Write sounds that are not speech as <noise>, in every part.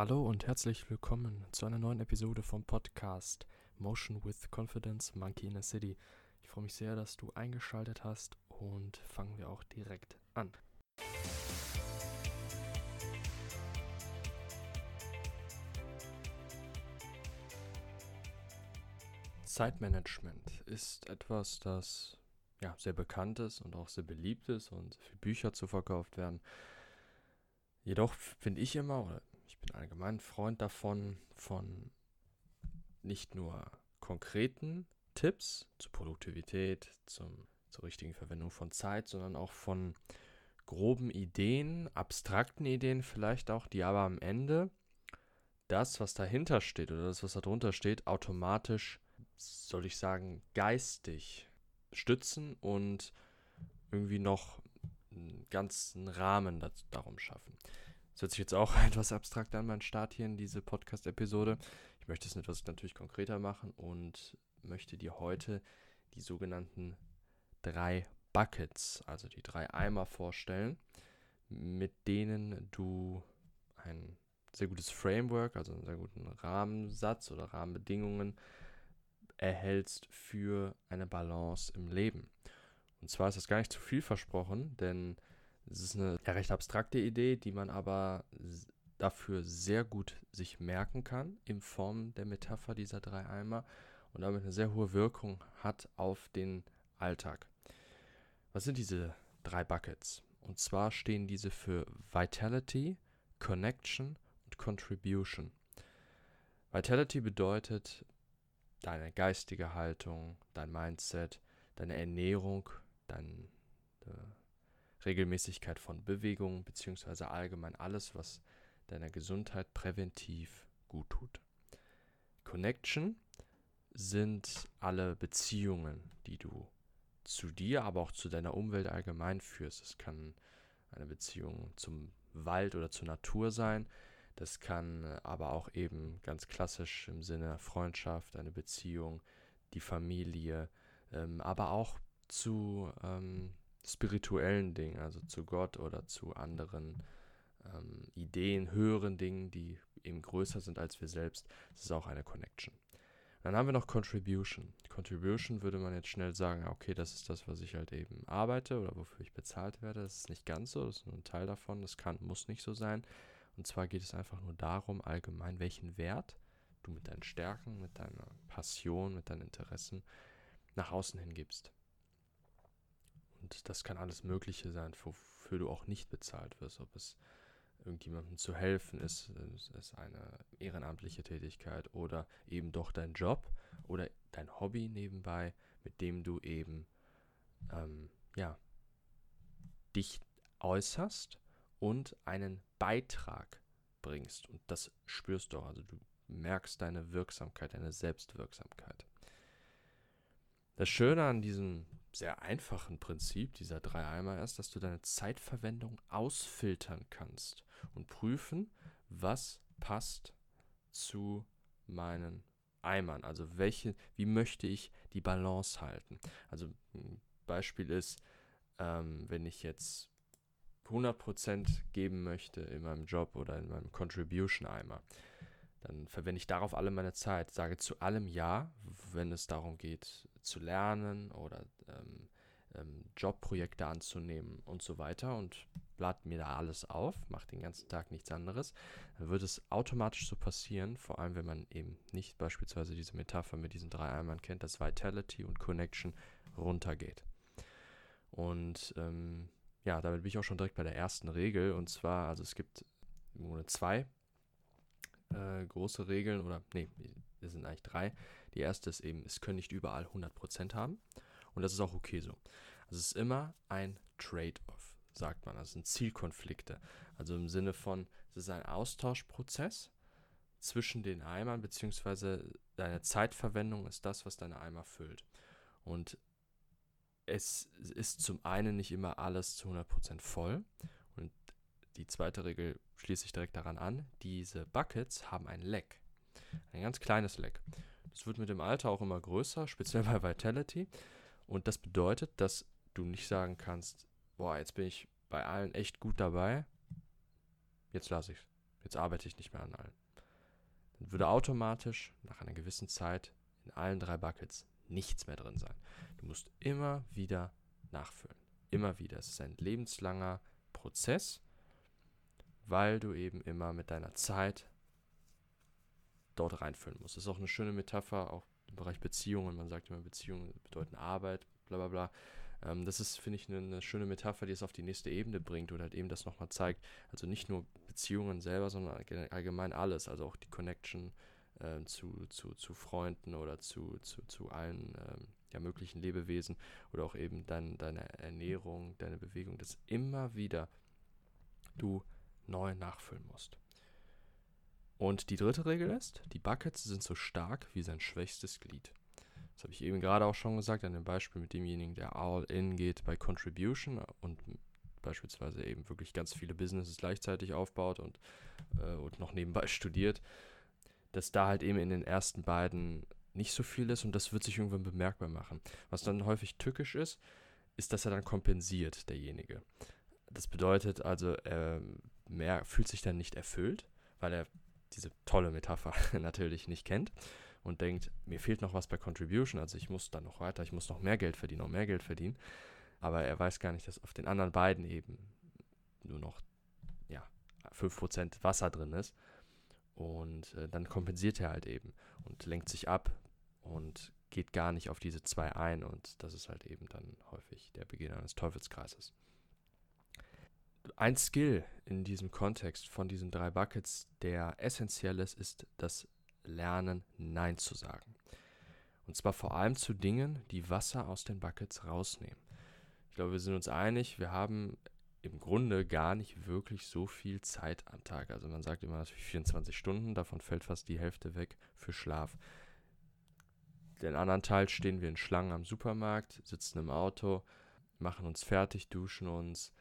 Hallo und herzlich willkommen zu einer neuen Episode vom Podcast Motion with Confidence Monkey in a City. Ich freue mich sehr, dass du eingeschaltet hast und fangen wir auch direkt an. Zeitmanagement ist etwas, das ja, sehr bekannt ist und auch sehr beliebt ist und für Bücher zu verkauft werden. Jedoch finde ich immer, oder bin allgemein Freund davon, von nicht nur konkreten Tipps zur Produktivität, zum, zur richtigen Verwendung von Zeit, sondern auch von groben Ideen, abstrakten Ideen vielleicht auch, die aber am Ende das, was dahinter steht oder das, was darunter steht, automatisch, soll ich sagen, geistig stützen und irgendwie noch einen ganzen Rahmen darum schaffen. Das hört sich jetzt auch <laughs> etwas abstrakt an, mein Start hier in diese Podcast-Episode. Ich möchte es etwas natürlich konkreter machen und möchte dir heute die sogenannten drei Buckets, also die drei Eimer vorstellen, mit denen du ein sehr gutes Framework, also einen sehr guten Rahmensatz oder Rahmenbedingungen erhältst für eine Balance im Leben. Und zwar ist das gar nicht zu viel versprochen, denn es ist eine recht abstrakte Idee, die man aber dafür sehr gut sich merken kann in Form der Metapher dieser drei Eimer und damit eine sehr hohe Wirkung hat auf den Alltag. Was sind diese drei Buckets? Und zwar stehen diese für Vitality, Connection und Contribution. Vitality bedeutet deine geistige Haltung, dein Mindset, deine Ernährung, deine Regelmäßigkeit von Bewegung beziehungsweise allgemein alles, was deiner Gesundheit präventiv gut tut. Connection sind alle Beziehungen, die du zu dir, aber auch zu deiner Umwelt allgemein führst. Es kann eine Beziehung zum Wald oder zur Natur sein. Das kann aber auch eben ganz klassisch im Sinne Freundschaft, eine Beziehung, die Familie, ähm, aber auch zu ähm, spirituellen Dingen, also zu Gott oder zu anderen ähm, Ideen, höheren Dingen, die eben größer sind als wir selbst. Das ist auch eine Connection. Dann haben wir noch Contribution. Contribution würde man jetzt schnell sagen, okay, das ist das, was ich halt eben arbeite oder wofür ich bezahlt werde. Das ist nicht ganz so, das ist nur ein Teil davon. Das kann, muss nicht so sein. Und zwar geht es einfach nur darum, allgemein, welchen Wert du mit deinen Stärken, mit deiner Passion, mit deinen Interessen nach außen hin gibst. Und das kann alles Mögliche sein, wofür du auch nicht bezahlt wirst. Ob es irgendjemandem zu helfen ist, ist eine ehrenamtliche Tätigkeit oder eben doch dein Job oder dein Hobby nebenbei, mit dem du eben ähm, ja, dich äußerst und einen Beitrag bringst. Und das spürst du auch. Also du merkst deine Wirksamkeit, deine Selbstwirksamkeit. Das Schöne an diesem sehr einfachen Prinzip dieser drei Eimer ist, dass du deine Zeitverwendung ausfiltern kannst und prüfen, was passt zu meinen Eimern. Also welche, wie möchte ich die Balance halten? Also ein Beispiel ist, ähm, wenn ich jetzt 100% geben möchte in meinem Job oder in meinem Contribution-Eimer, dann verwende ich darauf alle meine Zeit, sage zu allem Ja, wenn es darum geht, zu lernen oder ähm, ähm, Jobprojekte anzunehmen und so weiter und lade mir da alles auf, mache den ganzen Tag nichts anderes, dann wird es automatisch so passieren, vor allem wenn man eben nicht beispielsweise diese Metapher mit diesen drei Eimern kennt, dass Vitality und Connection runtergeht. Und ähm, ja, damit bin ich auch schon direkt bei der ersten Regel und zwar, also es gibt im Grunde zwei äh, große Regeln, oder nee, es sind eigentlich drei. Die erste ist eben, es können nicht überall 100% haben. Und das ist auch okay so. Also es ist immer ein Trade-off, sagt man. Das sind Zielkonflikte. Also im Sinne von, es ist ein Austauschprozess zwischen den Eimern, beziehungsweise deine Zeitverwendung ist das, was deine Eimer füllt. Und es ist zum einen nicht immer alles zu 100% voll. Die zweite Regel schließe ich direkt daran an. Diese Buckets haben ein Leck. Ein ganz kleines Leck. Das wird mit dem Alter auch immer größer, speziell <laughs> bei Vitality. Und das bedeutet, dass du nicht sagen kannst, boah, jetzt bin ich bei allen echt gut dabei. Jetzt lasse ich es. Jetzt arbeite ich nicht mehr an allen. Dann würde automatisch nach einer gewissen Zeit in allen drei Buckets nichts mehr drin sein. Du musst immer wieder nachfüllen. Immer wieder. Es ist ein lebenslanger Prozess, weil du eben immer mit deiner Zeit dort reinfüllen musst. Das ist auch eine schöne Metapher, auch im Bereich Beziehungen. Man sagt immer, Beziehungen bedeuten Arbeit, bla bla bla. Ähm, das ist, finde ich, eine, eine, schöne Metapher, die es auf die nächste Ebene bringt oder halt eben das nochmal zeigt. Also nicht nur Beziehungen selber, sondern allgemein alles. Also auch die Connection äh, zu, zu, zu Freunden oder zu, zu, zu allen ähm, ja, möglichen Lebewesen oder auch eben dein, deine Ernährung, deine Bewegung, dass immer wieder du neu nachfüllen musst. Und die dritte Regel ist, die Buckets sind so stark wie sein schwächstes Glied. Das habe ich eben gerade auch schon gesagt an dem Beispiel mit demjenigen, der all in geht bei Contribution und beispielsweise eben wirklich ganz viele Businesses gleichzeitig aufbaut und, äh, und noch nebenbei <laughs> studiert, dass da halt eben in den ersten beiden nicht so viel ist und das wird sich irgendwann bemerkbar machen. Was dann häufig tückisch ist, ist, dass er dann kompensiert, derjenige. Das bedeutet also, er mehr, fühlt sich dann nicht erfüllt, weil er diese tolle Metapher <laughs> natürlich nicht kennt und denkt, mir fehlt noch was bei Contribution, also ich muss dann noch weiter, ich muss noch mehr Geld verdienen, noch mehr Geld verdienen. Aber er weiß gar nicht, dass auf den anderen beiden eben nur noch ja, 5% Wasser drin ist. Und äh, dann kompensiert er halt eben und lenkt sich ab und geht gar nicht auf diese zwei ein. Und das ist halt eben dann häufig der Beginn eines Teufelskreises. Ein Skill in diesem Kontext von diesen drei Buckets, der essentiell ist, ist das lernen, Nein zu sagen. Und zwar vor allem zu Dingen, die Wasser aus den Buckets rausnehmen. Ich glaube, wir sind uns einig, wir haben im Grunde gar nicht wirklich so viel Zeit am Tag. Also man sagt immer natürlich 24 Stunden, davon fällt fast die Hälfte weg für Schlaf. Den anderen Teil stehen wir in Schlangen am Supermarkt, sitzen im Auto, machen uns fertig, duschen uns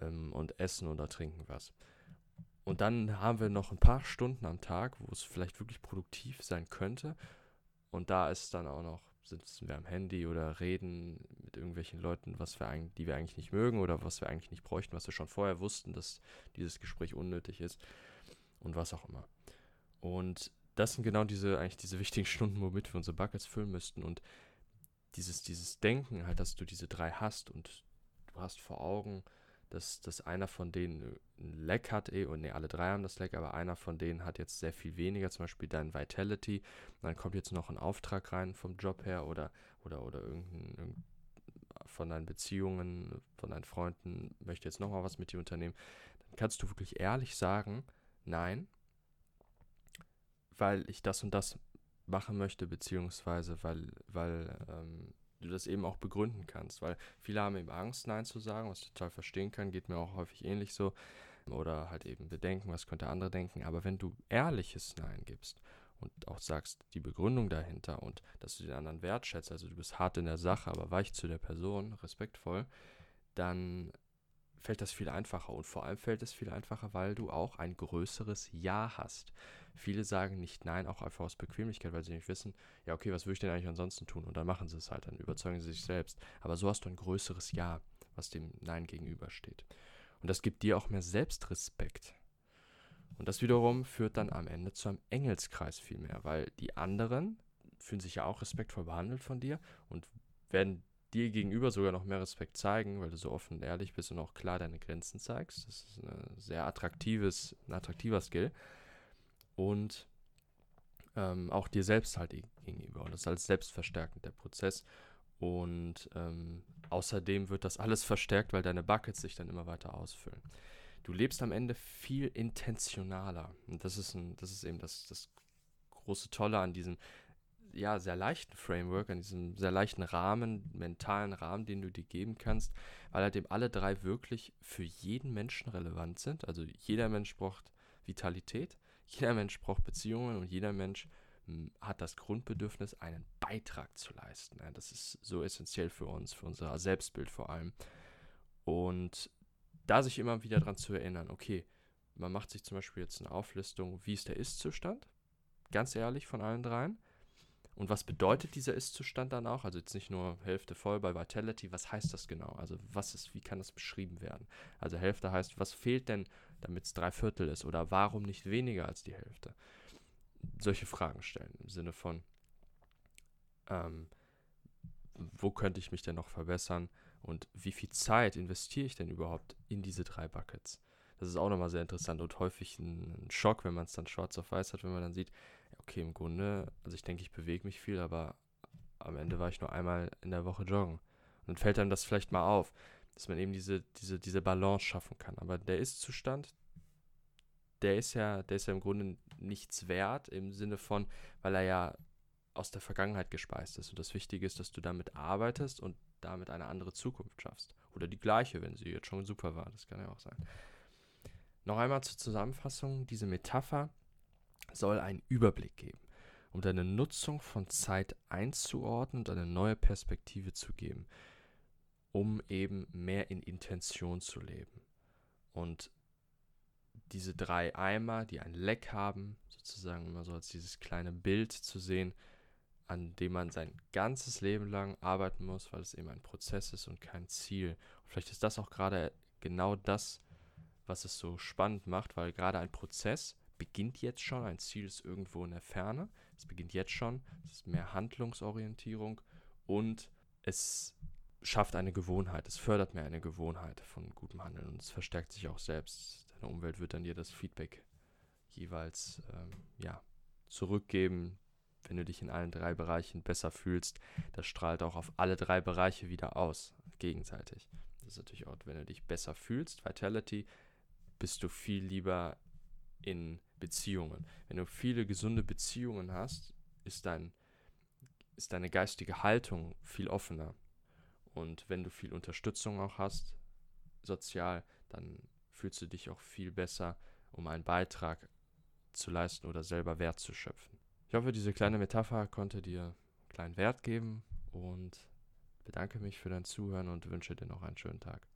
ähm, und essen oder trinken was. Und dann haben wir noch ein paar Stunden am Tag, wo es vielleicht wirklich produktiv sein könnte. Und da ist dann auch noch, sitzen wir am Handy oder reden mit irgendwelchen Leuten, was wir eigentlich, die wir eigentlich nicht mögen oder was wir eigentlich nicht bräuchten, was wir schon vorher wussten, dass dieses Gespräch unnötig ist und was auch immer. Und das sind genau diese, eigentlich diese <laughs> wichtigen Stunden, womit wir unsere Buckets füllen müssten. Und dieses, dieses Denken halt, dass du diese drei hast und du hast vor Augen, dass, dass einer von denen ein Leck hat, eh, und ne, alle drei haben das Leck, aber einer von denen hat jetzt sehr viel weniger, zum Beispiel dein Vitality. Dann kommt jetzt noch ein Auftrag rein vom Job her oder, oder, oder irgendein, irgendein von deinen Beziehungen, von deinen Freunden möchte jetzt nochmal was mit dir unternehmen, dann kannst du wirklich ehrlich sagen, nein, weil ich das und das machen möchte, beziehungsweise weil, weil ähm, du das eben auch begründen kannst, weil viele haben eben Angst, Nein zu sagen, was ich total verstehen kann, geht mir auch häufig ähnlich so. Oder halt eben Bedenken, was könnte andere denken. Aber wenn du ehrliches Nein gibst und auch sagst, die Begründung dahinter und dass du den anderen wertschätzt, also du bist hart in der Sache, aber weich zu der Person, respektvoll, dann fällt das viel einfacher. Und vor allem fällt es viel einfacher, weil du auch ein größeres Ja hast. Viele sagen nicht Nein, auch einfach aus Bequemlichkeit, weil sie nicht wissen, ja, okay, was würde ich denn eigentlich ansonsten tun? Und dann machen sie es halt, dann überzeugen sie sich selbst. Aber so hast du ein größeres Ja, was dem Nein gegenübersteht. Und das gibt dir auch mehr Selbstrespekt. Und das wiederum führt dann am Ende zu einem Engelskreis viel mehr, weil die anderen fühlen sich ja auch respektvoll behandelt von dir und werden dir gegenüber sogar noch mehr Respekt zeigen, weil du so offen und ehrlich bist und auch klar deine Grenzen zeigst. Das ist ein sehr attraktives, ein attraktiver Skill. Und ähm, auch dir selbst halt gegenüber. Und das ist als selbstverstärkend der Prozess. Und ähm, außerdem wird das alles verstärkt, weil deine Buckets sich dann immer weiter ausfüllen. Du lebst am Ende viel intentionaler. Und das ist, ein, das ist eben das, das große Tolle an diesem ja, sehr leichten Framework, an diesem sehr leichten Rahmen, mentalen Rahmen, den du dir geben kannst, weil halt eben alle drei wirklich für jeden Menschen relevant sind. Also jeder Mensch braucht Vitalität, <laughs> jeder Mensch braucht Beziehungen und jeder Mensch hm, hat das Grundbedürfnis, einen Beitrag zu leisten. Ja, das ist so essentiell für uns, für unser Selbstbild vor allem. Und da sich immer wieder daran zu erinnern, okay, man macht sich zum Beispiel jetzt eine Auflistung, wie ist der Ist-Zustand, ganz ehrlich von allen dreien, Und was bedeutet dieser Ist-Zustand dann auch? Also jetzt nicht nur Hälfte voll bei Vitality, was heißt das genau? Also was ist, wie kann das beschrieben werden? Also Hälfte heißt, was fehlt denn, damit es drei Viertel ist? Oder warum nicht weniger als die Hälfte? Solche Fragen stellen im Sinne von, ähm, wo könnte ich mich denn noch verbessern? Und wie viel Zeit investiere ich denn überhaupt in diese drei Buckets? Das ist auch nochmal sehr interessant und häufig ein, Schock, wenn man es dann schwarz auf weiß hat, wenn man dann sieht, okay, im Grunde, also ich denke, ich bewege mich viel, aber am Ende war ich nur einmal in der Woche joggen. Und dann fällt einem das vielleicht mal auf, dass man eben diese, diese, diese Balance schaffen kann. Aber der Ist-Zustand, der ist ja, der ist ja im Grunde nichts wert im Sinne von, weil er ja aus der Vergangenheit gespeist ist. Und das Wichtige ist, dass du damit arbeitest und damit eine andere Zukunft schaffst. Oder die gleiche, wenn sie jetzt schon super war. Das kann ja auch sein. Noch einmal zur Zusammenfassung. Diese Metapher soll einen Überblick geben, um deine Nutzung von Zeit einzuordnen und eine neue Perspektive zu geben, um eben mehr in Intention zu leben. Und diese drei Eimer, die ein Leck haben, sozusagen immer so als dieses kleine Bild zu sehen, an dem man sein ganzes Leben lang arbeiten muss, weil es eben ein Prozess ist und kein Ziel. Und vielleicht ist das auch gerade genau das, was es so spannend macht, weil gerade ein Prozess beginnt jetzt schon, ein Ziel ist irgendwo in der Ferne, es beginnt jetzt schon, es ist mehr Handlungsorientierung und es schafft eine Gewohnheit, es fördert mehr eine Gewohnheit von gutem Handeln und es verstärkt sich auch selbst. Deine Umwelt wird dann dir das Feedback jeweils ähm, ja, zurückgeben, wenn du dich in allen drei Bereichen besser fühlst. Das strahlt auch auf alle drei Bereiche wieder aus, gegenseitig. Das ist natürlich auch, wenn du dich besser fühlst, Vitality, bist du viel lieber in Beziehungen. Wenn du viele gesunde Beziehungen hast, ist, dein, ist deine geistige Haltung viel offener. Und wenn du viel Unterstützung auch hast, sozial, dann fühlst du dich auch viel besser, um einen Beitrag zu leisten oder selber Wert zu schöpfen. Ich hoffe, diese kleine Metapher konnte dir einen kleinen Wert geben und bedanke mich für dein Zuhören und wünsche dir noch einen schönen Tag.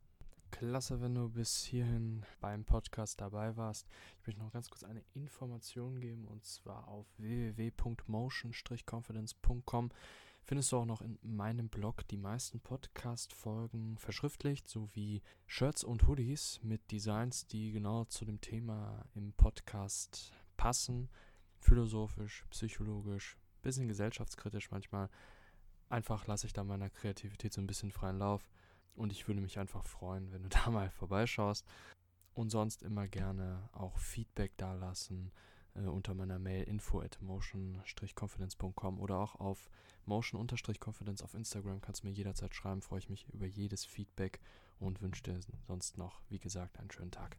Klasse, wenn du bis hierhin beim Podcast dabei warst. Ich möchte noch ganz kurz eine Information geben und zwar auf www.motion-confidence.com findest du auch noch in meinem Blog die meisten Podcast-Folgen verschriftlicht, sowie Shirts und Hoodies mit Designs, die genau zu dem Thema im Podcast passen. Philosophisch, psychologisch, bisschen gesellschaftskritisch manchmal. Einfach lasse ich da meiner Kreativität so ein bisschen freien Lauf. Und ich würde mich einfach freuen, wenn du <laughs> da mal vorbeischaust. Und sonst immer gerne auch Feedback dalassen äh, unter meiner Mail info at motion-confidence.com oder auch auf motion-confidence auf Instagram kannst du mir jederzeit schreiben. Freue ich mich über jedes Feedback und wünsche dir sonst noch, wie gesagt, einen schönen Tag.